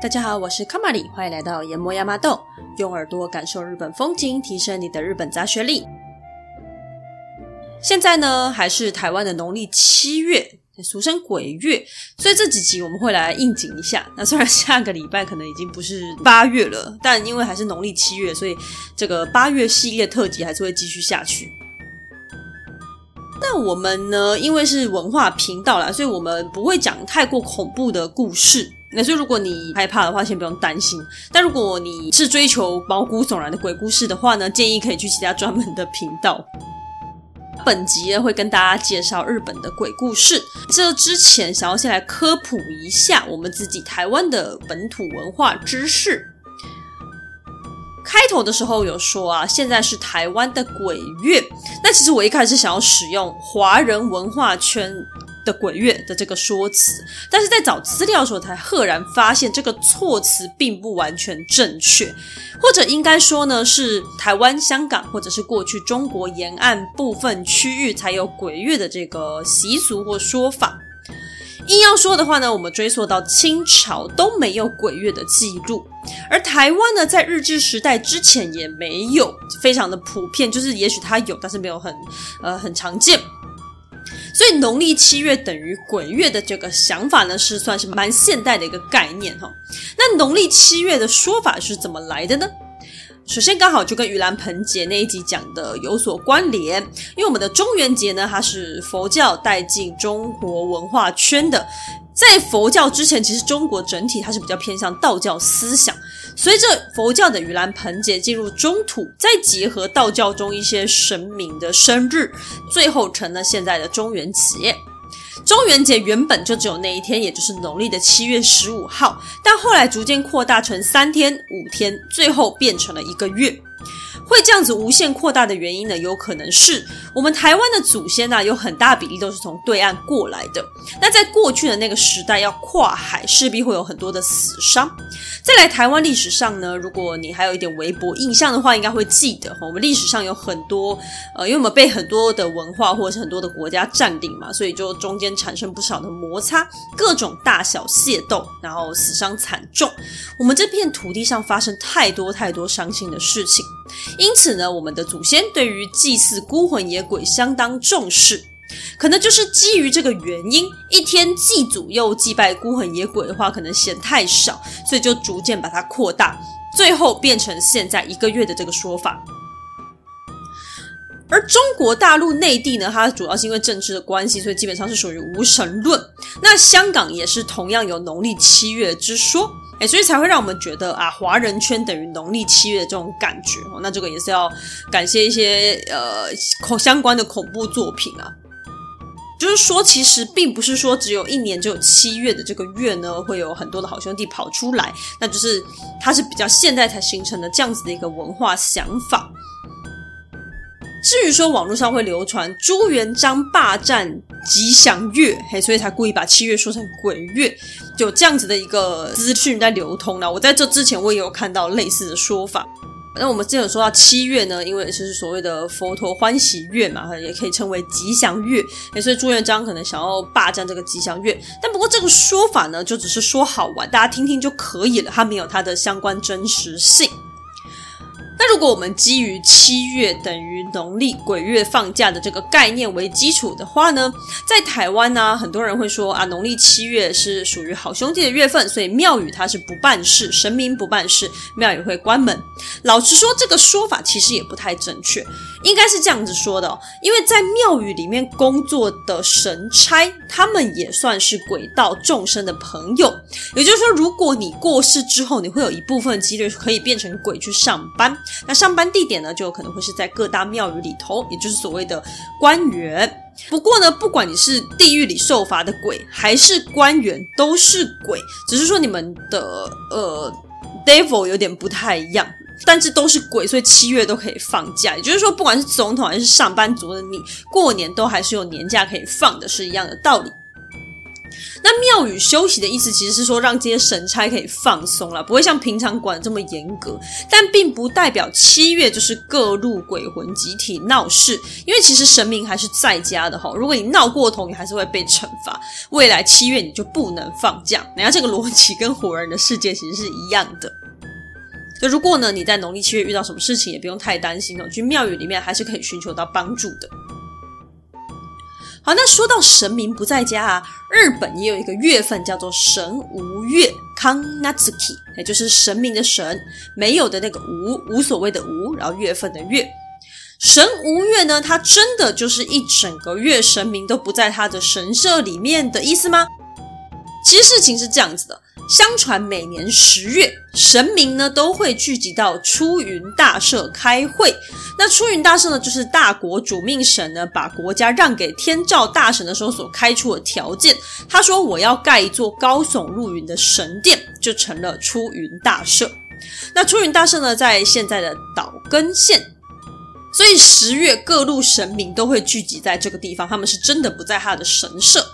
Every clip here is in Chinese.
大家好，我是卡玛里，欢迎来到研磨亚麻豆，用耳朵感受日本风景，提升你的日本杂学力。现在呢，还是台湾的农历七月，俗称鬼月，所以这几集我们会来应景一下。那虽然下个礼拜可能已经不是八月了，但因为还是农历七月，所以这个八月系列特辑还是会继续下去。那我们呢，因为是文化频道啦，所以我们不会讲太过恐怖的故事。那所以，如果你害怕的话，先不用担心。但如果你是追求毛骨悚然的鬼故事的话呢，建议可以去其他专门的频道。本集呢，会跟大家介绍日本的鬼故事。这之前，想要先来科普一下我们自己台湾的本土文化知识。开头的时候有说啊，现在是台湾的鬼月。那其实我一开始想要使用华人文化圈。的鬼月的这个说辞，但是在找资料的时候才赫然发现这个措辞并不完全正确，或者应该说呢，是台湾、香港或者是过去中国沿岸部分区域才有鬼月的这个习俗或说法。硬要说的话呢，我们追溯到清朝都没有鬼月的记录，而台湾呢，在日治时代之前也没有，非常的普遍，就是也许它有，但是没有很呃很常见。所以农历七月等于鬼月的这个想法呢，是算是蛮现代的一个概念哈。那农历七月的说法是怎么来的呢？首先刚好就跟盂兰盆节那一集讲的有所关联，因为我们的中元节呢，它是佛教带进中国文化圈的。在佛教之前，其实中国整体它是比较偏向道教思想。随着佛教的盂兰盆节进入中土，再结合道教中一些神明的生日，最后成了现在的中元节。中元节原本就只有那一天，也就是农历的七月十五号，但后来逐渐扩大成三天、五天，最后变成了一个月。会这样子无限扩大的原因呢，有可能是我们台湾的祖先呢、有很大比例都是从对岸过来的。那在过去的那个时代，要跨海，势必会有很多的死伤。再来台湾历史上呢，如果你还有一点微薄印象的话，应该会记得哈，我们历史上有很多，呃，因为我们被很多的文化或者是很多的国家占领嘛，所以就中间产生不少的摩擦，各种大小械斗，然后死伤惨重。我们这片土地上发生太多太多伤心的事情。因此呢，我们的祖先对于祭祀孤魂野鬼相当重视，可能就是基于这个原因，一天祭祖又祭拜孤魂野鬼的话，可能嫌太少，所以就逐渐把它扩大，最后变成现在一个月的这个说法。而中国大陆内地呢，它主要是因为政治的关系，所以基本上是属于无神论。那香港也是同样有农历七月之说。哎，所以才会让我们觉得啊，华人圈等于农历七月的这种感觉。那这个也是要感谢一些呃恐相关的恐怖作品啊。就是说，其实并不是说只有一年只有七月的这个月呢，会有很多的好兄弟跑出来。那就是它是比较现代才形成的这样子的一个文化想法。至于说网络上会流传朱元璋霸占吉祥月，嘿，所以才故意把七月说成鬼月，有这样子的一个资讯在流通呢。我在这之前我也有看到类似的说法。那我们之前有说到七月呢，因为是所谓的佛陀欢喜月嘛，也可以称为吉祥月，所以朱元璋可能想要霸占这个吉祥月。但不过这个说法呢，就只是说好玩，大家听听就可以了，它没有它的相关真实性。那如果我们基于七月等于农历鬼月放假的这个概念为基础的话呢，在台湾呢、很多人会说啊，农历七月是属于好兄弟的月份，所以庙宇它是不办事，神明不办事，庙宇会关门。老实说，这个说法其实也不太正确，应该是这样子说的哦，因为在庙宇里面工作的神差，他们也算是鬼道众生的朋友。也就是说，如果你过世之后，你会有一部分几率可以变成鬼去上班。那上班地点呢，就有可能会是在各大庙宇里头，也就是所谓的官员。不过呢，不管你是地狱里受罚的鬼，还是官员，都是鬼，只是说你们的呃 devil 有点不太一样，但是都是鬼，所以七月都可以放假。也就是说，不管是总统还是上班族的你，过年都还是有年假可以放的，是一样的道理。那庙宇休息的意思，其实是说让这些神差可以放松了，不会像平常管这么严格。但并不代表七月就是各路鬼魂集体闹事，因为其实神明还是在家的哈。如果你闹过头，你还是会被惩罚。未来七月你就不能放假。人家这个逻辑跟活人的世界其实是一样的。就如果呢你在农历七月遇到什么事情，也不用太担心哦，去庙宇里面还是可以寻求到帮助的。好，那说到神明不在家啊，日本也有一个月份叫做神无月 k a n a t s k i 也就是神明的神，没有的那个无，无所谓的无，然后月份的月。神无月呢，它真的就是一整个月神明都不在他的神社里面的意思吗？其实事情是这样子的。相传每年十月，神明呢都会聚集到出云大社开会。那出云大社呢，就是大国主命神呢把国家让给天照大神的时候所开出的条件。他说：“我要盖一座高耸入云的神殿，就成了出云大社。”那出云大社呢，在现在的岛根县。所以十月各路神明都会聚集在这个地方，他们是真的不在他的神社。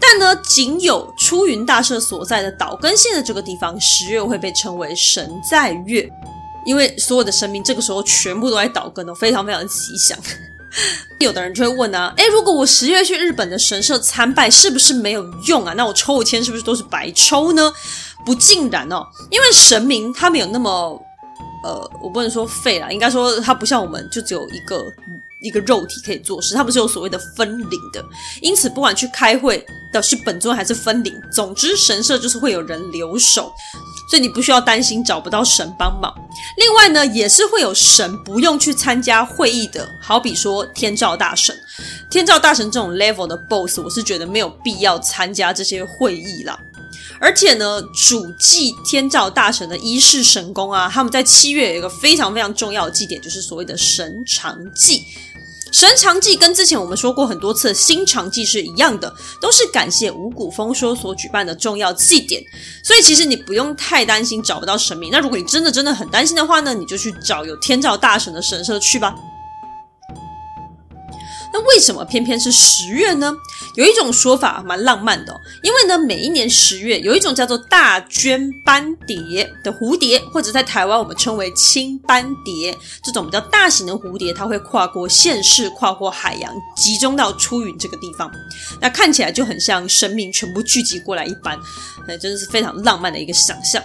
但呢，仅有出云大社所在的岛根县的这个地方，十月会被称为神在月，因为所有的神明这个时候全部都在岛根，都非常非常的吉祥。有的人就会问啊，诶，如果我十月去日本的神社参拜，是不是没有用啊？那我抽签是不是都是白抽呢？不尽然哦，因为神明他没有那么，呃，我不能说废啦，应该说他不像我们就只有一个。一个肉体可以做事，它不是有所谓的分灵的，因此不管去开会的是本尊还是分灵，总之神社就是会有人留守，所以你不需要担心找不到神帮忙。另外呢，也是会有神不用去参加会议的，好比说天照大神，天照大神这种 level 的 boss，我是觉得没有必要参加这些会议啦。而且呢，主祭天照大神的一世神功啊，他们在七月有一个非常非常重要的祭典，就是所谓的神长祭。神长祭跟之前我们说过很多次的新长祭是一样的，都是感谢五谷丰收所举办的重要祭典。所以其实你不用太担心找不到神明。那如果你真的真的很担心的话呢，你就去找有天照大神的神社去吧。那为什么偏偏是十月呢？有一种说法蛮浪漫的哦，因为呢，每一年十月有一种叫做大绢斑蝶的蝴蝶，或者在台湾我们称为青斑蝶，这种比较大型的蝴蝶，它会跨过县市、跨过海洋，集中到出云这个地方。那看起来就很像生命全部聚集过来一般，那真的是非常浪漫的一个想象。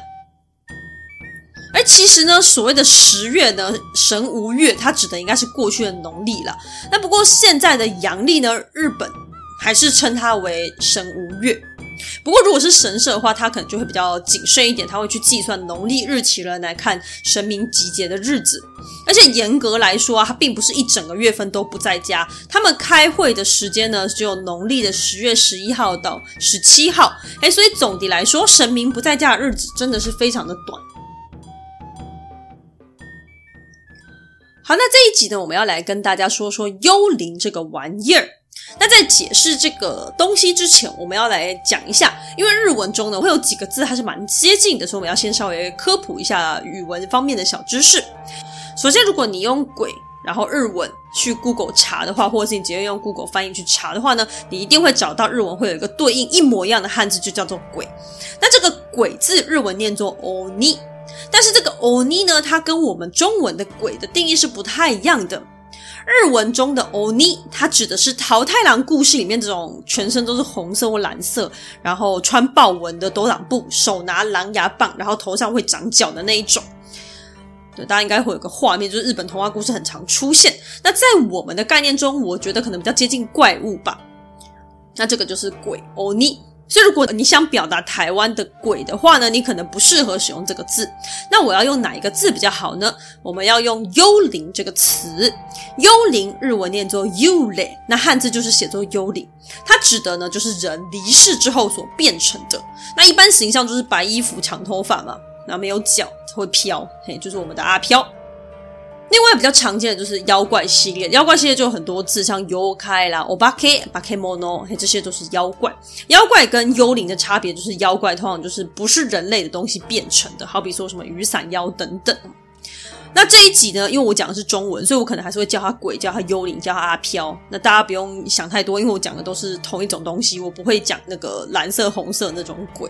而其实呢，所谓的十月呢，神无月，它指的应该是过去的农历了。那不过现在的阳历呢，日本还是称它为神无月。不过如果是神社的话，它可能就会比较谨慎一点，它会去计算农历日期了来看神明集结的日子。而且严格来说啊，它并不是一整个月份都不在家，他们开会的时间呢，只有农历的十月十一号到十七号。哎，所以总的来说，神明不在家的日子真的是非常的短。好，那这一集呢，我们要来跟大家说说幽灵这个玩意儿。那在解释这个东西之前，我们要来讲一下，因为日文中呢会有几个字还是蛮接近的，所以我们要先稍微科普一下语文方面的小知识。首先，如果你用鬼，然后日文去 Google 查的话，或者是你直接用 Google 翻译去查的话呢，你一定会找到日文会有一个对应一模一样的汉字，就叫做鬼。那这个鬼字日文念作 oni。但是这个 oni 呢，它跟我们中文的鬼的定义是不太一样的。日文中的 oni，它指的是桃太郎故事里面这种全身都是红色或蓝色，然后穿豹纹的斗挡布，手拿狼牙棒，然后头上会长角的那一种。对，大家应该会有个画面，就是日本童话故事很常出现。那在我们的概念中，我觉得可能比较接近怪物吧。那这个就是鬼 oni。所以，如果你想表达台湾的鬼的话呢，你可能不适合使用这个字。那我要用哪一个字比较好呢？我们要用“幽灵”这个词。幽灵日文念作 “yure”，那汉字就是写作“幽灵”。它指的呢，就是人离世之后所变成的。那一般形象就是白衣服、长头发嘛，然后没有脚，会飘，嘿，就是我们的阿飘。另外比较常见的就是妖怪系列，妖怪系列就有很多字，像幽开啦、o b a k e bakemono，，这些都是妖怪。妖怪跟幽灵的差别就是，妖怪通常就是不是人类的东西变成的，好比说什么雨伞妖等等。那这一集呢，因为我讲的是中文，所以我可能还是会叫它鬼，叫它幽灵，叫它阿飘。那大家不用想太多，因为我讲的都是同一种东西，我不会讲那个蓝色、红色那种鬼。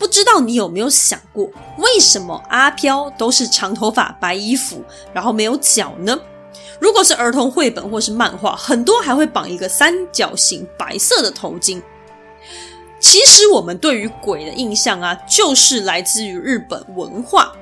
不知道你有没有想过，为什么阿飘都是长头发、白衣服，然后没有脚呢？如果是儿童绘本或是漫画，很多还会绑一个三角形白色的头巾。其实我们对于鬼的印象啊，就是来自于日本文化。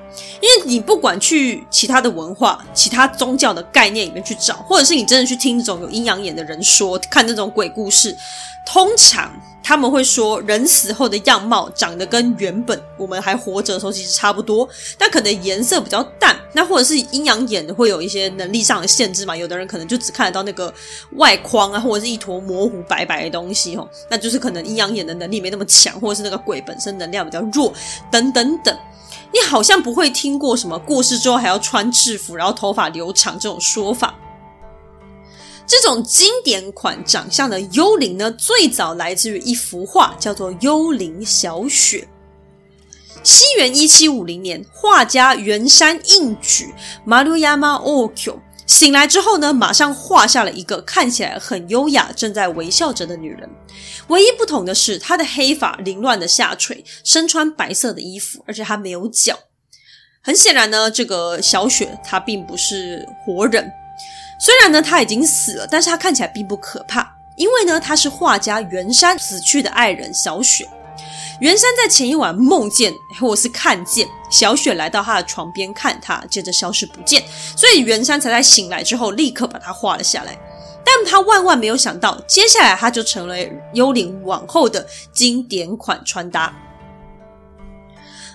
因为你不管去其他的文化、其他宗教的概念里面去找，或者是你真的去听那种有阴阳眼的人说，看那种鬼故事，通常他们会说，人死后的样貌长得跟原本我们还活着的时候其实差不多，但可能颜色比较淡。那或者是阴阳眼会有一些能力上的限制嘛？有的人可能就只看得到那个外框啊，或者是一坨模糊白白的东西哦，那就是可能阴阳眼的能力没那么强，或者是那个鬼本身能量比较弱，等等等。你好像不会听过什么过世之后还要穿制服，然后头发留长这种说法。这种经典款长相的幽灵呢，最早来自于一幅画，叫做《幽灵小雪》。西元一七五零年，画家原山应举 （Maruyama Okyo） 醒来之后呢，马上画下了一个看起来很优雅、正在微笑着的女人。唯一不同的是，她的黑发凌乱的下垂，身穿白色的衣服，而且她没有脚。很显然呢，这个小雪她并不是活人。虽然呢，她已经死了，但是她看起来并不可怕，因为呢，她是画家袁山死去的爱人小雪。袁山在前一晚梦见或是看见小雪来到他的床边看他，接着消失不见，所以袁山才在醒来之后立刻把它画了下来。但他万万没有想到，接下来他就成了幽灵往后的经典款穿搭。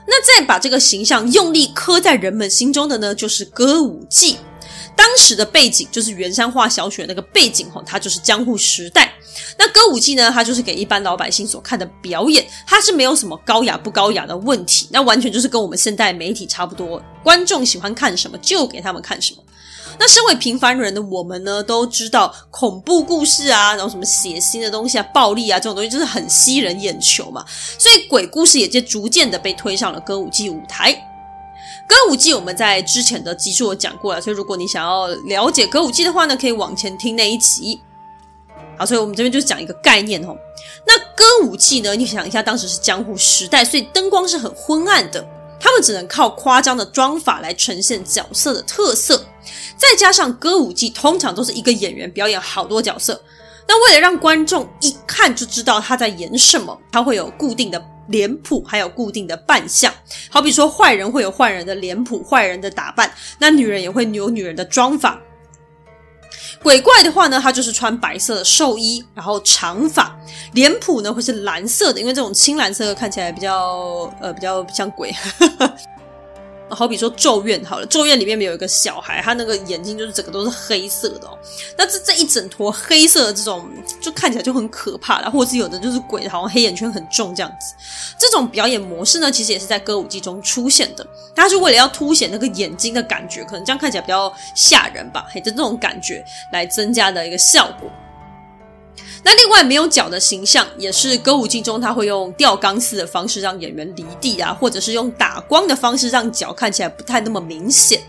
那再把这个形象用力刻在人们心中的呢，就是歌舞伎。当时的背景就是原山画小雪那个背景吼，它就是江户时代。那歌舞伎呢，它就是给一般老百姓所看的表演，它是没有什么高雅不高雅的问题，那完全就是跟我们现代媒体差不多，观众喜欢看什么就给他们看什么。那身为平凡人的我们呢，都知道恐怖故事啊，然后什么血腥的东西啊、暴力啊这种东西，就是很吸人眼球嘛，所以鬼故事也就逐渐的被推上了歌舞伎舞台。歌舞伎我们在之前的集数有讲过了，所以如果你想要了解歌舞伎的话呢，可以往前听那一集。好，所以我们这边就讲一个概念哦。那歌舞伎呢，你想一下，当时是江户时代，所以灯光是很昏暗的，他们只能靠夸张的妆法来呈现角色的特色。再加上歌舞伎通常都是一个演员表演好多角色，那为了让观众一看就知道他在演什么，他会有固定的。脸谱还有固定的扮相，好比说坏人会有坏人的脸谱、坏人的打扮，那女人也会有女人的妆法。鬼怪的话呢，他就是穿白色的寿衣，然后长发，脸谱呢会是蓝色的，因为这种青蓝色看起来比较呃比较像鬼。好比说《咒怨》好了，《咒怨》里面没有一个小孩，他那个眼睛就是整个都是黑色的哦。那这这一整坨黑色的这种，就看起来就很可怕了。或者是有的就是鬼，好像黑眼圈很重这样子。这种表演模式呢，其实也是在歌舞伎中出现的。他是为了要凸显那个眼睛的感觉，可能这样看起来比较吓人吧，嘿，就这种感觉来增加的一个效果。那另外没有脚的形象，也是歌舞伎中他会用吊钢丝的方式让演员离地啊，或者是用打光的方式让脚看起来不太那么明显。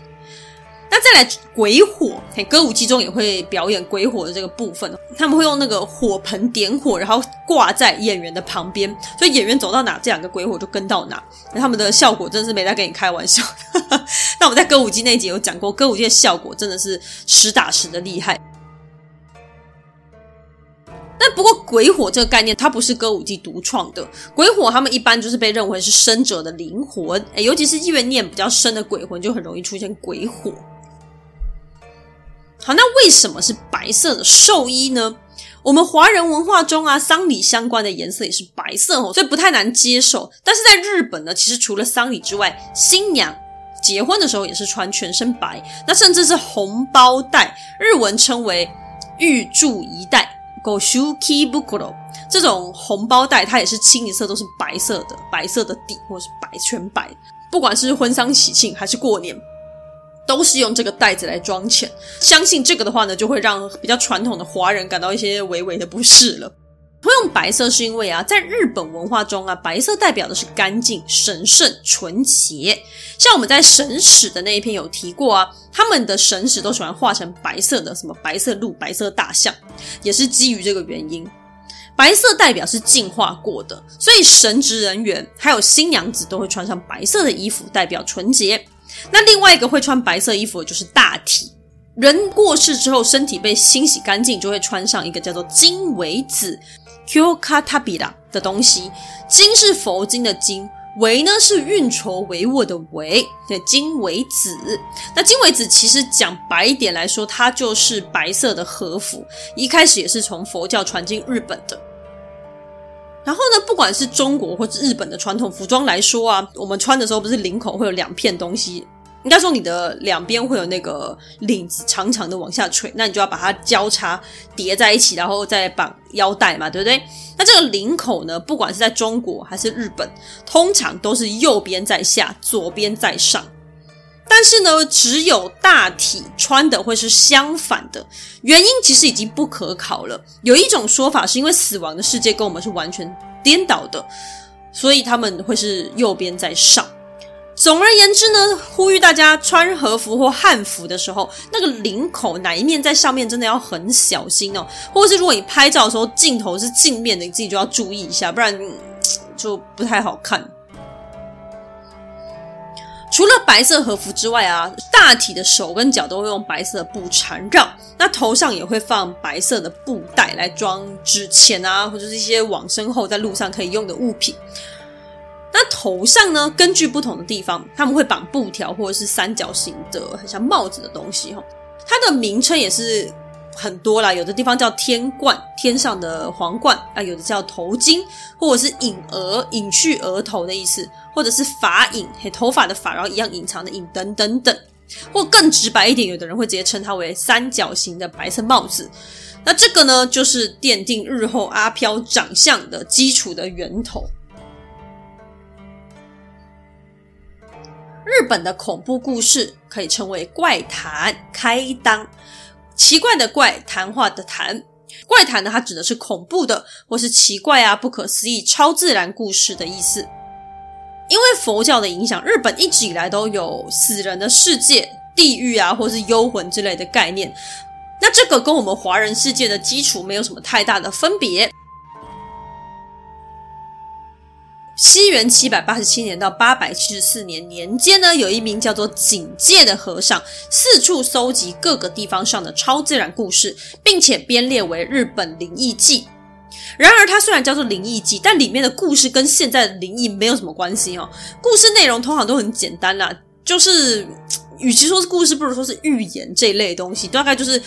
那再来鬼火，歌舞伎中也会表演鬼火的这个部分，他们会用那个火盆点火，然后挂在演员的旁边，所以演员走到哪，这两个鬼火就跟到哪。那他们的效果真的是没在跟你开玩笑。那我们在歌舞伎那集有讲过，歌舞伎的效果真的是实打实的厉害。但不过，鬼火这个概念它不是歌舞伎独创的。鬼火他们一般就是被认为是生者的灵魂，诶，尤其是怨念比较深的鬼魂，就很容易出现鬼火。好，那为什么是白色的寿衣呢？我们华人文化中啊，丧礼相关的颜色也是白色哦，所以不太难接受。但是在日本呢，其实除了丧礼之外，新娘结婚的时候也是穿全身白，那甚至是红包袋，日文称为御祝仪袋。狗 shuki bukuro 这种红包袋，它也是清一色都是白色的，白色的底或是白全白。不管是婚丧喜庆还是过年，都是用这个袋子来装钱。相信这个的话呢，就会让比较传统的华人感到一些微微的不适了。会用白色是因为啊，在日本文化中啊，白色代表的是干净、神圣、纯洁。像我们在神使的那一篇有提过啊，他们的神使都喜欢画成白色的，什么白色鹿、白色大象，也是基于这个原因。白色代表是净化过的，所以神职人员还有新娘子都会穿上白色的衣服，代表纯洁。那另外一个会穿白色衣服的就是大体。人过世之后，身体被清洗干净，就会穿上一个叫做经纬子 （Kyokatabira） 的东西。经是佛经的经，纬呢是运筹帷幄的纬，对，经纬子。那经纬子其实讲白一点来说，它就是白色的和服，一开始也是从佛教传进日本的。然后呢，不管是中国或者日本的传统服装来说啊，我们穿的时候不是领口会有两片东西。应该说，你的两边会有那个领子长长的往下垂，那你就要把它交叉叠在一起，然后再绑腰带嘛，对不对？那这个领口呢，不管是在中国还是日本，通常都是右边在下，左边在上。但是呢，只有大体穿的会是相反的，原因其实已经不可考了。有一种说法是因为死亡的世界跟我们是完全颠倒的，所以他们会是右边在上。总而言之呢，呼吁大家穿和服或汉服的时候，那个领口哪一面在上面，真的要很小心哦。或者是如果你拍照的时候镜头是镜面的，你自己就要注意一下，不然就不太好看。除了白色和服之外啊，大体的手跟脚都会用白色布缠绕，那头上也会放白色的布袋来装纸钱啊，或者是一些往生后在路上可以用的物品。那头上呢，根据不同的地方，他们会绑布条或者是三角形的，很像帽子的东西哈。它的名称也是很多啦，有的地方叫天冠，天上的皇冠啊；有的叫头巾，或者是隐额，隐去额头的意思，或者是发隐，嘿，头发的发，然后一样隐藏的隐，等等等。或更直白一点，有的人会直接称它为三角形的白色帽子。那这个呢，就是奠定日后阿飘长相的基础的源头。日本的恐怖故事可以称为怪谈开裆，奇怪的怪，谈话的谈。怪谈呢，它指的是恐怖的或是奇怪啊、不可思议、超自然故事的意思。因为佛教的影响，日本一直以来都有死人的世界、地狱啊，或是幽魂之类的概念。那这个跟我们华人世界的基础没有什么太大的分别。西元七百八十七年到八百七十四年年间呢，有一名叫做警戒的和尚，四处搜集各个地方上的超自然故事，并且编列为《日本灵异记》。然而，它虽然叫做《灵异记》，但里面的故事跟现在的灵异没有什么关系哦。故事内容通常都很简单啦，就是与其说是故事，不如说是预言这一类东西。大概就是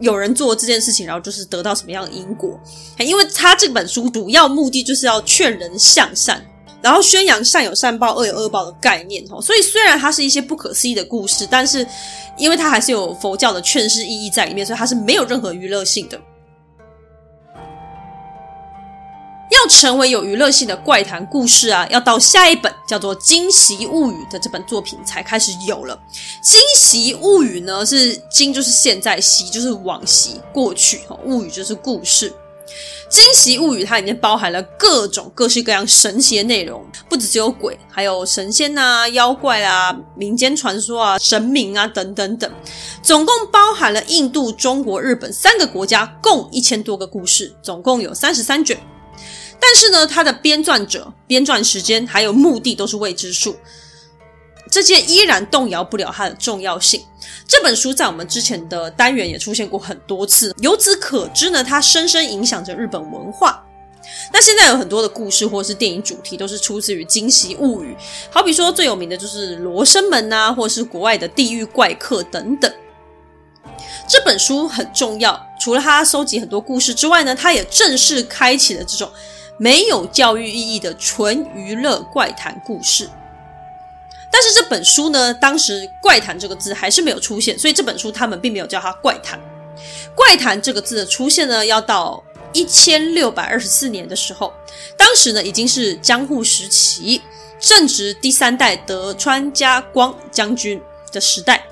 有人做这件事情，然后就是得到什么样的因果。因为他这本书主要目的就是要劝人向善。然后宣扬善有善报、恶有恶报的概念，所以虽然它是一些不可思议的故事，但是因为它还是有佛教的劝世意义在里面，所以它是没有任何娱乐性的。要成为有娱乐性的怪谈故事啊，要到下一本叫做《今昔物语》的这本作品才开始有了。《今昔物语》呢，是今就是现在，昔就是往昔过去，物语就是故事。惊喜物语，它里面包含了各种各式各样神奇的内容，不只只有鬼，还有神仙啊、妖怪啊、民间传说啊、神明啊等等等，总共包含了印度、中国、日本三个国家，共一千多个故事，总共有三十三卷。但是呢，它的编撰者、编撰时间还有目的都是未知数。这些依然动摇不了它的重要性。这本书在我们之前的单元也出现过很多次，由此可知呢，它深深影响着日本文化。那现在有很多的故事或是电影主题都是出自于《今昔物语》，好比说最有名的就是罗生门啊，或是国外的地狱怪客等等。这本书很重要，除了它收集很多故事之外呢，它也正式开启了这种没有教育意义的纯娱乐怪谈故事。但是这本书呢，当时“怪谈”这个字还是没有出现，所以这本书他们并没有叫它“怪谈”。“怪谈”这个字的出现呢，要到一千六百二十四年的时候，当时呢已经是江户时期，正值第三代德川家光将军的时代。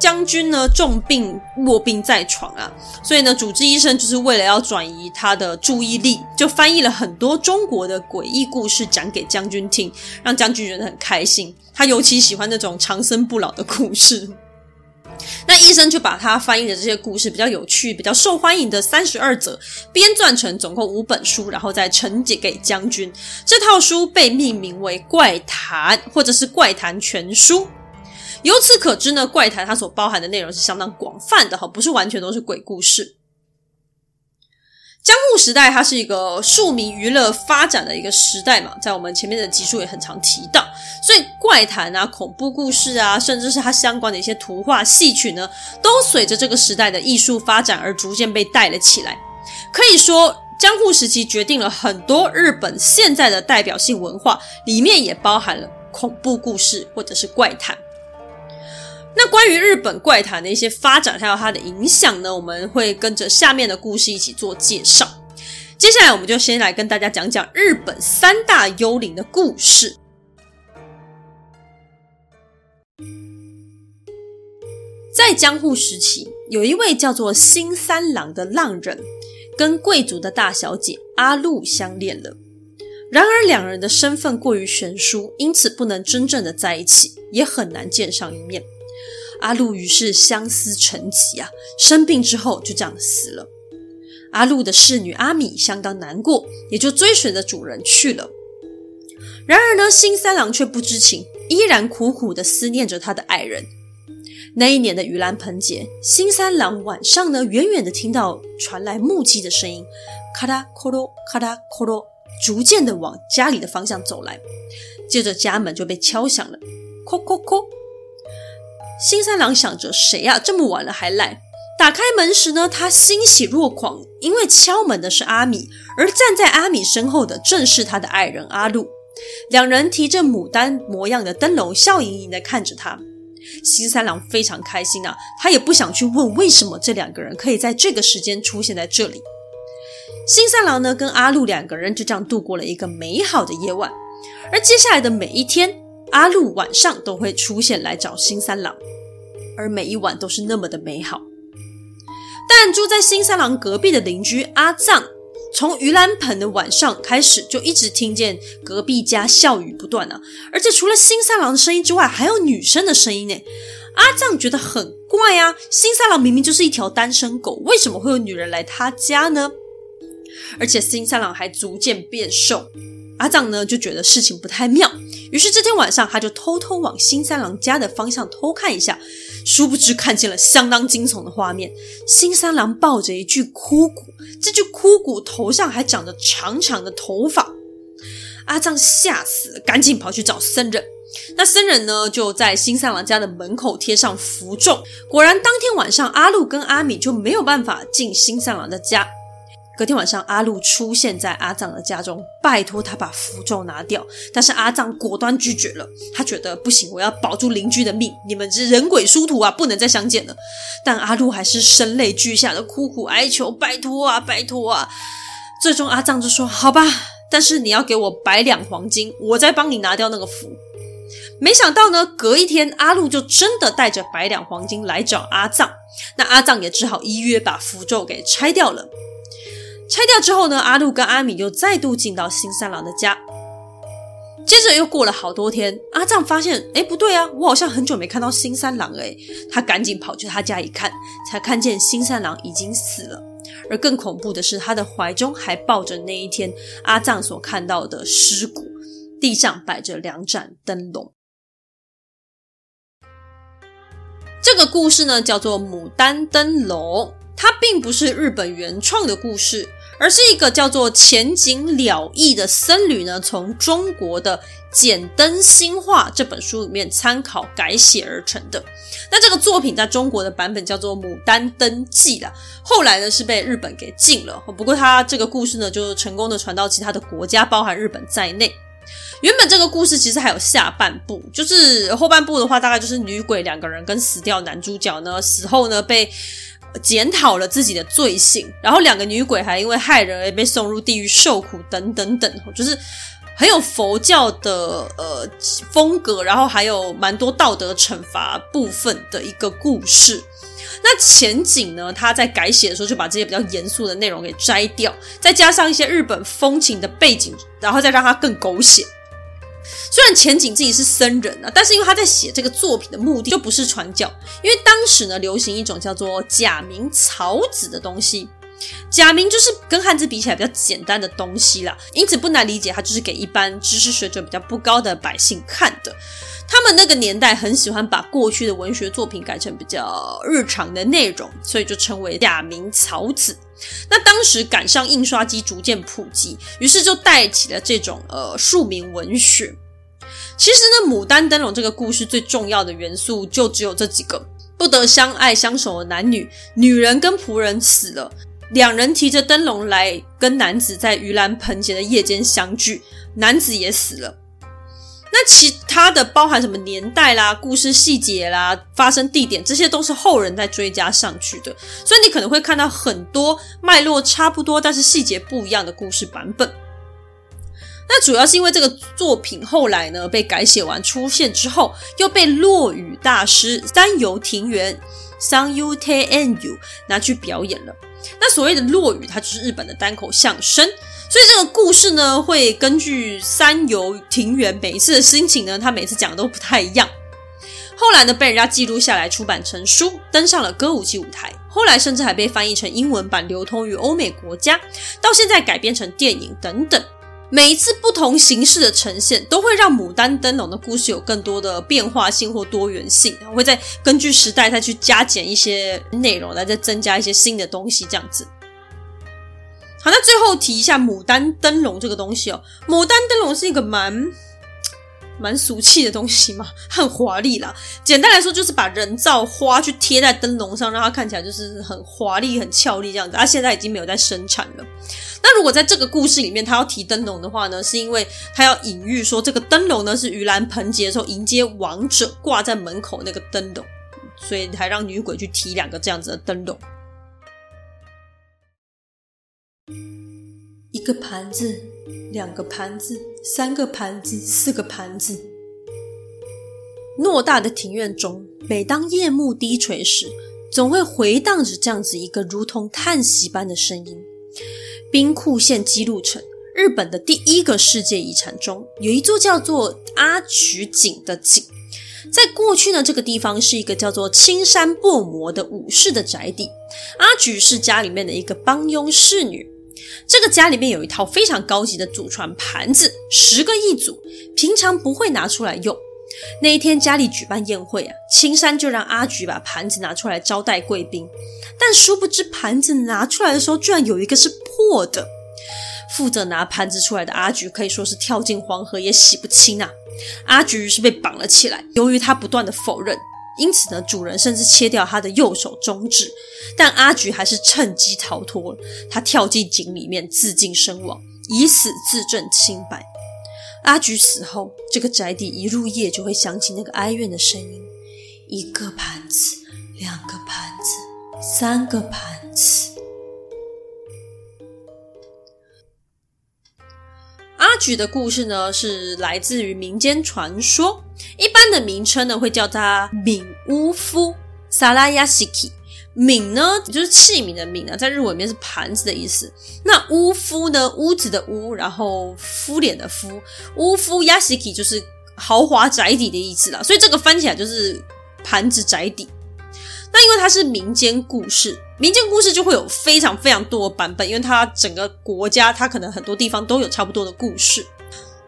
将军呢重病卧病在床啊，所以呢，主治医生就是为了要转移他的注意力，就翻译了很多中国的诡异故事讲给将军听，让将军觉得很开心。他尤其喜欢那种长生不老的故事。那医生就把他翻译的这些故事比较有趣、比较受欢迎的三十二则编撰成总共五本书，然后再呈给给将军。这套书被命名为《怪谈》或者是《怪谈全书》。由此可知呢，《怪谈》它所包含的内容是相当广泛的哈，不是完全都是鬼故事。江户时代，它是一个庶民娱乐发展的一个时代嘛，在我们前面的集数也很常提到，所以怪谈啊、恐怖故事啊，甚至是它相关的一些图画、戏曲呢，都随着这个时代的艺术发展而逐渐被带了起来。可以说，江户时期决定了很多日本现在的代表性文化，里面也包含了恐怖故事或者是怪谈。那关于日本怪谈的一些发展，还有它的影响呢，我们会跟着下面的故事一起做介绍。接下来，我们就先来跟大家讲讲日本三大幽灵的故事。在江户时期，有一位叫做新三郎的浪人，跟贵族的大小姐阿露相恋了。然而，两人的身份过于悬殊，因此不能真正的在一起，也很难见上一面。阿露于是相思成疾啊，生病之后就这样死了。阿露的侍女阿米相当难过，也就追随着主人去了。然而呢，新三郎却不知情，依然苦苦的思念着他的爱人。那一年的盂兰盆节，新三郎晚上呢，远远的听到传来木屐的声音，咔啦咔咯咔啦咔咯，逐渐的往家里的方向走来。接着家门就被敲响了，叩叩叩。新三郎想着谁呀、啊？这么晚了还来？打开门时呢，他欣喜若狂，因为敲门的是阿米，而站在阿米身后的正是他的爱人阿露。两人提着牡丹模样的灯笼，笑盈盈的看着他。新三郎非常开心啊，他也不想去问为什么这两个人可以在这个时间出现在这里。新三郎呢，跟阿露两个人就这样度过了一个美好的夜晚，而接下来的每一天。阿露晚上都会出现来找新三郎，而每一晚都是那么的美好。但住在新三郎隔壁的邻居阿藏，从盂兰盆的晚上开始，就一直听见隔壁家笑语不断啊！而且除了新三郎的声音之外，还有女生的声音呢。阿藏觉得很怪啊，新三郎明明就是一条单身狗，为什么会有女人来他家呢？而且新三郎还逐渐变瘦，阿藏呢就觉得事情不太妙。于是这天晚上，他就偷偷往新三郎家的方向偷看一下，殊不知看见了相当惊悚的画面。新三郎抱着一具枯骨，这具枯骨头上还长着长长的头发。阿藏吓死了，赶紧跑去找僧人。那僧人呢，就在新三郎家的门口贴上符咒。果然，当天晚上阿露跟阿米就没有办法进新三郎的家。隔天晚上，阿露出现在阿藏的家中，拜托他把符咒拿掉。但是阿藏果断拒绝了，他觉得不行，我要保住邻居的命。你们这人鬼殊途啊，不能再相见了。但阿露还是声泪俱下的苦苦哀求，拜托啊，拜托啊。最终阿藏就说：“好吧，但是你要给我百两黄金，我再帮你拿掉那个符。”没想到呢，隔一天，阿露就真的带着百两黄金来找阿藏。那阿藏也只好依约把符咒给拆掉了。拆掉之后呢，阿露跟阿米又再度进到新三郎的家。接着又过了好多天，阿藏发现，诶，不对啊，我好像很久没看到新三郎哎。他赶紧跑去他家一看，才看见新三郎已经死了。而更恐怖的是，他的怀中还抱着那一天阿藏所看到的尸骨，地上摆着两盏灯笼。这个故事呢，叫做《牡丹灯笼》，它并不是日本原创的故事。而是一个叫做浅井了意的僧侣呢，从中国的《剪灯新话》这本书里面参考改写而成的。那这个作品在中国的版本叫做《牡丹灯记》啦，后来呢是被日本给禁了。不过它这个故事呢，就成功的传到其他的国家，包含日本在内。原本这个故事其实还有下半部，就是后半部的话，大概就是女鬼两个人跟死掉男主角呢，死后呢被。检讨了自己的罪行，然后两个女鬼还因为害人而被送入地狱受苦，等等等，就是很有佛教的呃风格，然后还有蛮多道德惩罚部分的一个故事。那前景呢，他在改写的时候就把这些比较严肃的内容给摘掉，再加上一些日本风情的背景，然后再让它更狗血。虽然浅井自己是僧人啊，但是因为他在写这个作品的目的就不是传教，因为当时呢流行一种叫做假名草纸的东西，假名就是跟汉字比起来比较简单的东西啦，因此不难理解，它就是给一般知识水准比较不高的百姓看的。他们那个年代很喜欢把过去的文学作品改成比较日常的内容，所以就称为假名草纸。那当时赶上印刷机逐渐普及，于是就带起了这种呃庶民文学。其实呢，《牡丹灯笼》这个故事最重要的元素就只有这几个：不得相爱相守的男女，女人跟仆人死了，两人提着灯笼来跟男子在盂兰盆节的夜间相聚，男子也死了。那其他的包含什么年代啦、故事细节啦、发生地点，这些都是后人在追加上去的，所以你可能会看到很多脉络差不多，但是细节不一样的故事版本。那主要是因为这个作品后来呢被改写完出现之后，又被落雨大师三游亭圆三游亭圆拿去表演了。那所谓的落语，它就是日本的单口相声。所以这个故事呢，会根据三游庭园每一次的心情呢，他每次讲的都不太一样。后来呢，被人家记录下来，出版成书，登上了歌舞伎舞台。后来甚至还被翻译成英文版，流通于欧美国家。到现在改编成电影等等。每一次不同形式的呈现，都会让《牡丹灯笼》的故事有更多的变化性或多元性。我会再根据时代再去加减一些内容，来再增加一些新的东西，这样子。好，那最后提一下牡丹灯笼这个东西哦。牡丹灯笼是一个蛮蛮俗气的东西嘛，很华丽啦。简单来说，就是把人造花去贴在灯笼上，让它看起来就是很华丽、很俏丽这样子。它现在已经没有在生产了。那如果在这个故事里面，他要提灯笼的话呢，是因为他要隐喻说，这个灯笼呢是盂兰盆节的时候迎接亡者挂在门口那个灯笼，所以还让女鬼去提两个这样子的灯笼。一个盘子，两个盘子，三个盘子，四个盘子。偌大的庭院中，每当夜幕低垂时，总会回荡着这样子一个如同叹息般的声音。兵库县姬路城，日本的第一个世界遗产中，有一座叫做阿菊井的井。在过去呢，这个地方是一个叫做青山薄膜的武士的宅邸。阿菊是家里面的一个帮佣侍女。这个家里面有一套非常高级的祖传盘子，十个一组，平常不会拿出来用。那一天家里举办宴会啊，青山就让阿菊把盘子拿出来招待贵宾，但殊不知盘子拿出来的时候，居然有一个是破的。负责拿盘子出来的阿菊可以说是跳进黄河也洗不清啊！阿菊是被绑了起来，由于他不断的否认。因此呢，主人甚至切掉他的右手中指，但阿菊还是趁机逃脱了。他跳进井里面自尽身亡，以死自证清白。阿菊死后，这个宅邸一入夜就会响起那个哀怨的声音：一个盘子，两个盘子，三个盘子。阿菊的故事呢，是来自于民间传说。一般的名称呢，会叫它皿屋敷萨拉亚西基。皿呢，就是器皿的皿啊，在日文里面是盘子的意思。那屋敷呢，屋子的屋，然后敷脸的敷。屋敷亚西奇就是豪华宅邸的意思啦。所以这个翻起来就是盘子宅邸。那因为它是民间故事，民间故事就会有非常非常多的版本，因为它整个国家，它可能很多地方都有差不多的故事。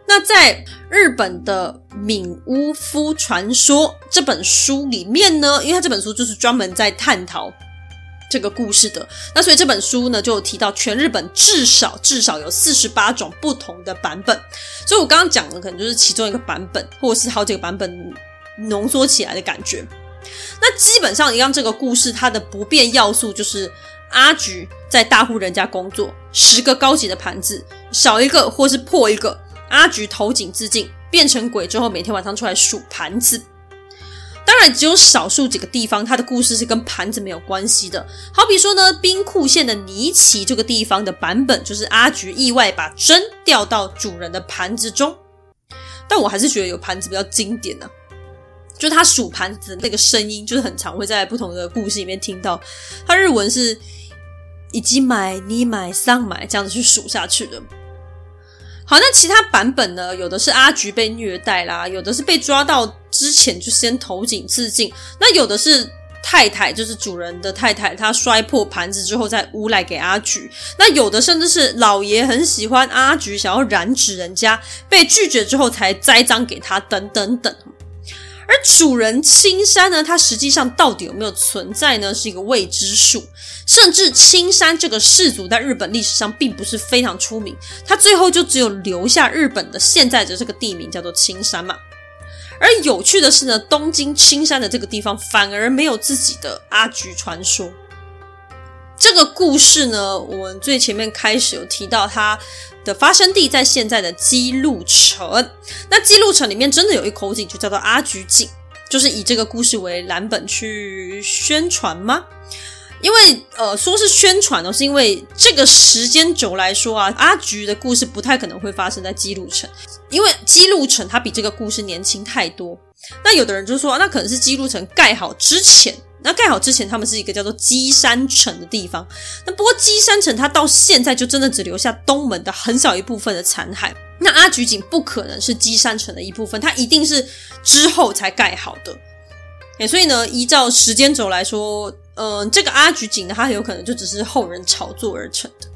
那在日本的《皿屋敷传说》这本书里面呢，因为它这本书就是专门在探讨这个故事的，那所以这本书呢就提到全日本至少至少有四十八种不同的版本，所以我刚刚讲的可能就是其中一个版本，或者是好几个版本浓缩起来的感觉。那基本上一样，这个故事它的不变要素就是阿菊在大户人家工作，十个高级的盘子少一个或是破一个，阿菊投井自尽，变成鬼之后，每天晚上出来数盘子。当然，只有少数几个地方，它的故事是跟盘子没有关系的。好比说呢，兵库县的尼奇这个地方的版本，就是阿菊意外把针掉到主人的盘子中。但我还是觉得有盘子比较经典呢、就是他数盘子那个声音，就是很常会在不同的故事里面听到。他日文是一季买、你买、上买这样子去数下去的。好，那其他版本呢？有的是阿菊被虐待啦，有的是被抓到之前就先投井自尽，那有的是太太，就是主人的太太，她摔破盘子之后再诬赖给阿菊，那有的甚至是老爷很喜欢阿菊，想要染指人家，被拒绝之后才栽赃给他，等等等。而主人青山呢，它实际上到底有没有存在呢？是一个未知数。甚至青山这个氏族在日本历史上并不是非常出名，它最后就只有留下日本的现在的这个地名叫做青山嘛。而有趣的是呢，东京青山的这个地方反而没有自己的阿菊传说。这个故事呢，我们最前面开始有提到它的发生地在现在的姬路城。那姬路城里面真的有一口井，就叫做阿菊井，就是以这个故事为蓝本去宣传吗？因为呃，说是宣传呢，是因为这个时间轴来说啊，阿菊的故事不太可能会发生在姬路城，因为姬路城它比这个故事年轻太多。那有的人就说，那可能是姬路城盖好之前。那盖好之前，他们是一个叫做积山城的地方。那不过积山城它到现在就真的只留下东门的很小一部分的残骸。那阿菊井不可能是积山城的一部分，它一定是之后才盖好的。哎，所以呢，依照时间轴来说，嗯、这个阿菊井呢，它很有可能就只是后人炒作而成的。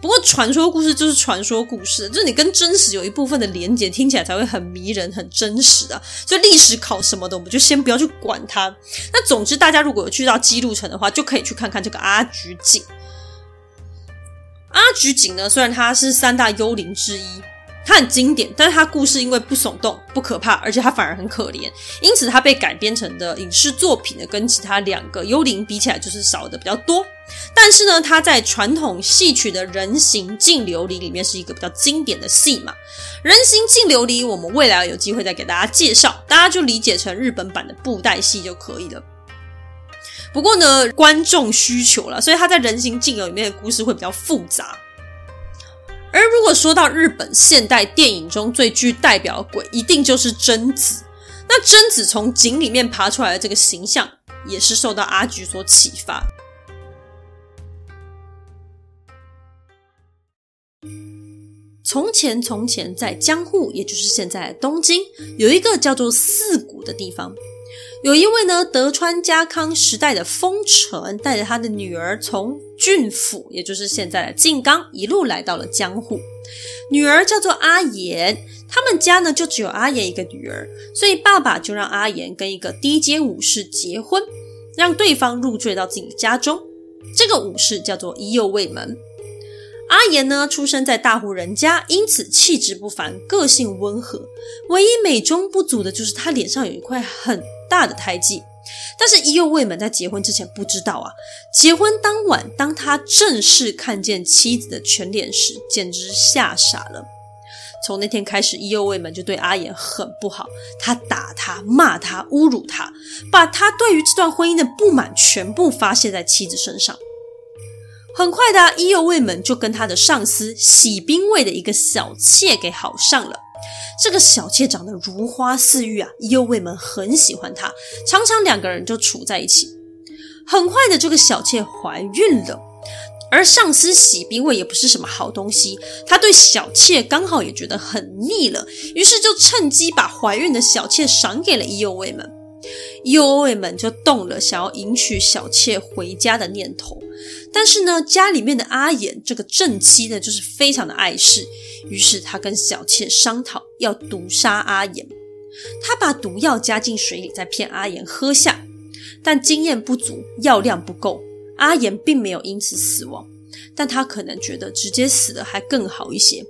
不过传说故事就是传说故事，就是你跟真实有一部分的连接，听起来才会很迷人、很真实啊。所以历史考什么的，我们就先不要去管它。那总之，大家如果有去到基路城的话，就可以去看看这个阿菊井。阿菊井呢，虽然它是三大幽灵之一。它很经典，但是它故事因为不耸动、不可怕，而且它反而很可怜，因此它被改编成的影视作品呢，跟其他两个幽灵比起来，就是少的比较多。但是呢，它在传统戏曲的人形净琉璃里面是一个比较经典的戏嘛。人形净琉璃，我们未来有机会再给大家介绍，大家就理解成日本版的布袋戏就可以了。不过呢，观众需求了，所以它在人形净琉里面的故事会比较复杂。而如果说到日本现代电影中最具代表的鬼，一定就是贞子。那贞子从井里面爬出来的这个形象，也是受到阿菊所启发。从前，从前，在江户，也就是现在的东京，有一个叫做四谷的地方。有一位呢，德川家康时代的丰臣带着他的女儿从郡府，也就是现在的静冈，一路来到了江户。女儿叫做阿颜，他们家呢就只有阿颜一个女儿，所以爸爸就让阿颜跟一个低阶武士结婚，让对方入赘到自己的家中。这个武士叫做伊右卫门。阿颜呢，出生在大户人家，因此气质不凡，个性温和。唯一美中不足的就是他脸上有一块很大的胎记。但是伊右卫门在结婚之前不知道啊。结婚当晚，当他正式看见妻子的全脸时，简直吓傻了。从那天开始，伊右卫门就对阿颜很不好，他打他、骂他、侮辱他，把他对于这段婚姻的不满全部发泄在妻子身上。很快的，伊右卫门就跟他的上司喜兵卫的一个小妾给好上了。这个小妾长得如花似玉啊，伊右卫门很喜欢她，常常两个人就处在一起。很快的，这个小妾怀孕了，而上司喜兵卫也不是什么好东西，他对小妾刚好也觉得很腻了，于是就趁机把怀孕的小妾赏给了伊右卫门。伊右卫门就动了想要迎娶小妾回家的念头。但是呢，家里面的阿颜这个正妻呢，就是非常的碍事，于是他跟小妾商讨要毒杀阿颜。他把毒药加进水里，再骗阿颜喝下，但经验不足，药量不够，阿颜并没有因此死亡，但他可能觉得直接死了还更好一些。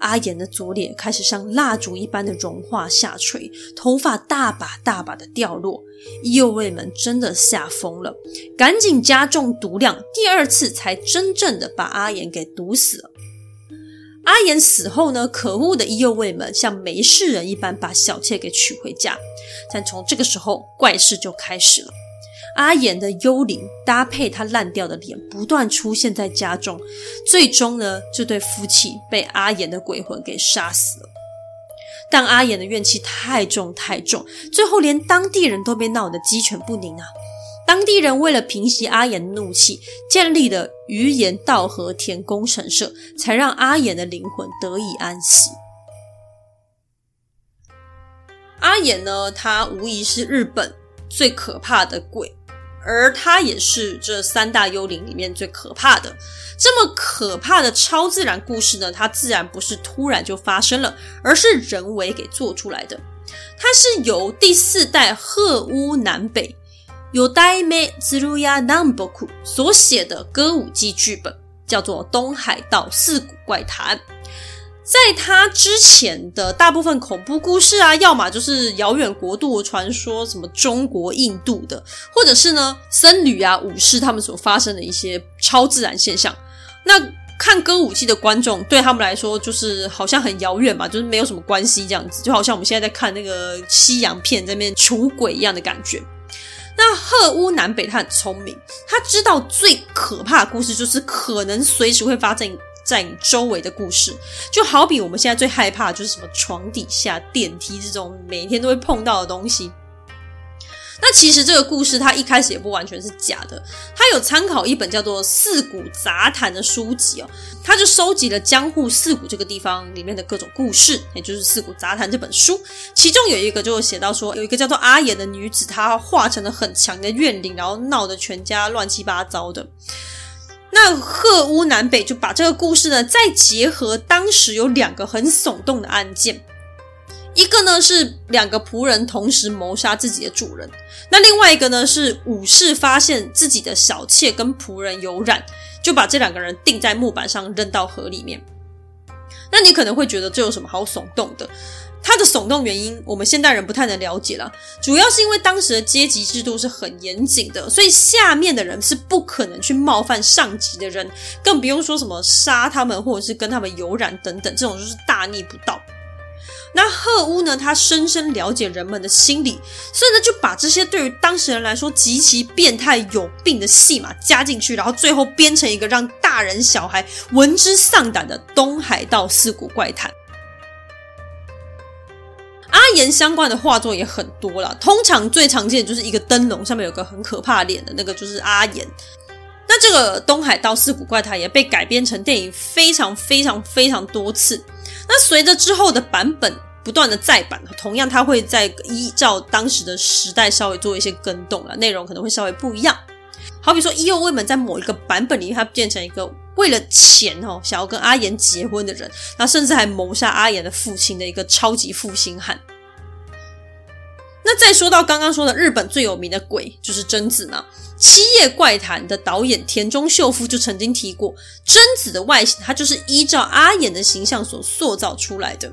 阿岩的左脸开始像蜡烛一般的融化下垂，头发大把大把的掉落。右卫门真的吓疯了，赶紧加重毒量，第二次才真正的把阿岩给毒死了。阿岩死后呢，可恶的右卫门像没事人一般把小妾给娶回家。但从这个时候，怪事就开始了。阿岩的幽灵搭配他烂掉的脸，不断出现在家中，最终呢，这对夫妻被阿岩的鬼魂给杀死了。但阿岩的怨气太重太重，最后连当地人都被闹得鸡犬不宁啊！当地人为了平息阿岩的怒气，建立了鱼岩稻和田宫神社，才让阿岩的灵魂得以安息。阿岩呢，他无疑是日本最可怕的鬼。而它也是这三大幽灵里面最可怕的。这么可怕的超自然故事呢，它自然不是突然就发生了，而是人为给做出来的。它是由第四代鹤屋南北有代美兹鲁亚南博库所写的歌舞伎剧本，叫做《东海道四谷怪谈》。在他之前的大部分恐怖故事啊，要么就是遥远国度传说，什么中国、印度的，或者是呢僧侣啊、武士他们所发生的一些超自然现象。那看歌舞伎的观众对他们来说，就是好像很遥远嘛，就是没有什么关系这样子，就好像我们现在在看那个西洋片在那边除鬼一样的感觉。那鹤屋南北他很聪明，他知道最可怕的故事就是可能随时会发生。在你周围的故事，就好比我们现在最害怕的就是什么床底下、电梯这种每天都会碰到的东西。那其实这个故事它一开始也不完全是假的，它有参考一本叫做《四谷杂谈》的书籍哦，它就收集了江户四谷这个地方里面的各种故事，也就是《四谷杂谈》这本书。其中有一个就写到说，有一个叫做阿岩的女子，她化成了很强的怨灵，然后闹得全家乱七八糟的。那鹤屋南北就把这个故事呢，再结合当时有两个很耸动的案件，一个呢是两个仆人同时谋杀自己的主人，那另外一个呢是武士发现自己的小妾跟仆人有染，就把这两个人钉在木板上扔到河里面。那你可能会觉得这有什么好耸动的？它的耸动原因，我们现代人不太能了解了。主要是因为当时的阶级制度是很严谨的，所以下面的人是不可能去冒犯上级的人，更不用说什么杀他们或者是跟他们有染等等，这种就是大逆不道。那鹤屋呢，他深深了解人们的心理，所以呢就把这些对于当事人来说极其变态有病的戏码加进去，然后最后编成一个让大人小孩闻之丧胆的东海道四谷怪谈。阿岩相关的画作也很多啦，通常最常见的就是一个灯笼上面有个很可怕脸的那个，就是阿岩。那这个东海道四谷怪谈也被改编成电影非常非常非常多次。那随着之后的版本不断的再版，同样它会在依照当时的时代稍微做一些更动了，内容可能会稍微不一样。好比说伊右卫门在某一个版本里面，它变成一个为了钱哦，想要跟阿岩结婚的人，那甚至还谋杀阿岩的父亲的一个超级负心汉。那再说到刚刚说的日本最有名的鬼，就是贞子嘛。《七夜怪谈》的导演田中秀夫就曾经提过，贞子的外形，它就是依照阿衍的形象所塑造出来的。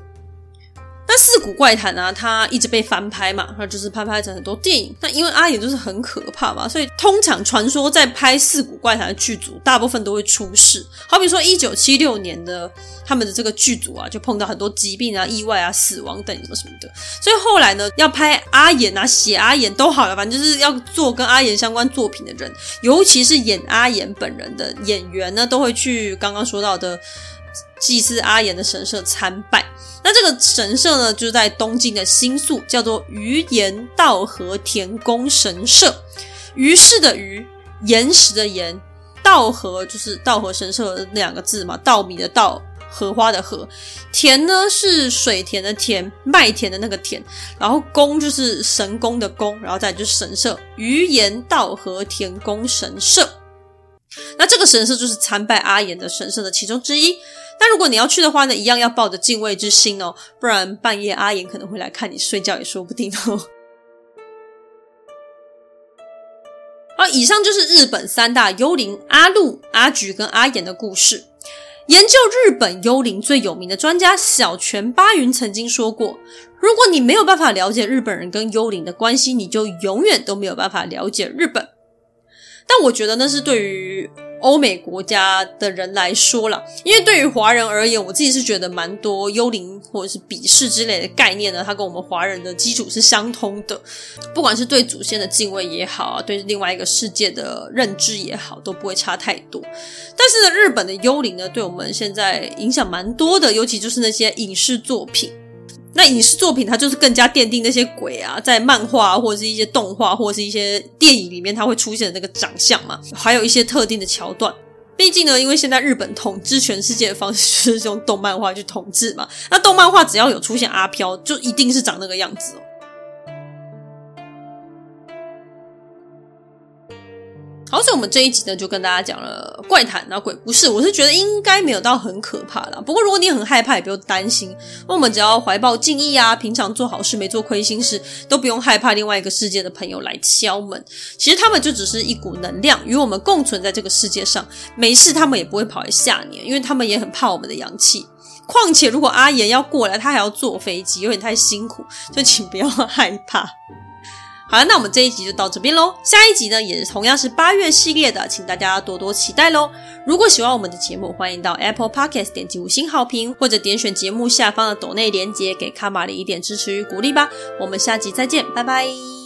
那四谷怪谈啊，它一直被翻拍嘛，那就是翻拍成很多电影。那因为阿岩就是很可怕嘛，所以通常传说在拍四谷怪谈的剧组，大部分都会出事。好比说一九七六年的他们的这个剧组啊，就碰到很多疾病啊、意外啊、死亡等什么什么的。所以后来呢，要拍阿岩啊、写阿岩都好了，反正就是要做跟阿岩相关作品的人，尤其是演阿岩本人的演员呢，都会去刚刚说到的。祭祀阿岩的神社参拜，那这个神社呢，就是在东京的新宿，叫做鱼岩稻荷田宫神社。鱼是的鱼，岩石的岩，稻荷就是稻荷神社的那两个字嘛，稻米的稻，荷花的荷。田呢是水田的田，麦田的那个田。然后宫就是神宫的宫，然后再就是神社，鱼岩稻荷田宫神社。那这个神社就是参拜阿岩的神社的其中之一。但如果你要去的话呢，一样要抱着敬畏之心哦，不然半夜阿岩可能会来看你睡觉也说不定哦。好，以上就是日本三大幽灵阿露、阿菊跟阿岩的故事。研究日本幽灵最有名的专家小泉八云曾经说过：“如果你没有办法了解日本人跟幽灵的关系，你就永远都没有办法了解日本。”但我觉得那是对于。欧美国家的人来说啦，因为对于华人而言，我自己是觉得蛮多幽灵或者是鄙视之类的概念呢，它跟我们华人的基础是相通的，不管是对祖先的敬畏也好啊，对另外一个世界的认知也好，都不会差太多。但是呢，日本的幽灵呢，对我们现在影响蛮多的，尤其就是那些影视作品。那影视作品它就是更加奠定那些鬼啊，在漫画或者是一些动画或者是一些电影里面它会出现的那个长相嘛，还有一些特定的桥段。毕竟呢，因为现在日本统治全世界的方式就是用动漫画去统治嘛，那动漫画只要有出现阿飘，就一定是长那个样子哦。好，所以我们这一集呢，就跟大家讲了怪谈啊、鬼故事。我是觉得应该没有到很可怕啦。不过如果你很害怕，也不用担心。那我们只要怀抱敬意啊，平常做好事，没做亏心事，都不用害怕另外一个世界的朋友来敲门。其实他们就只是一股能量，与我们共存在这个世界上。没事，他们也不会跑来吓你，因为他们也很怕我们的阳气。况且，如果阿言要过来，他还要坐飞机，有点太辛苦，就请不要 害怕。好了，那我们这一集就到这边喽。下一集呢，也是同样是八月系列的，请大家多多期待喽。如果喜欢我们的节目，欢迎到 Apple Podcast 点击五星好评，或者点选节目下方的抖内连接，给卡玛里一点支持与鼓励吧。我们下集再见，拜拜。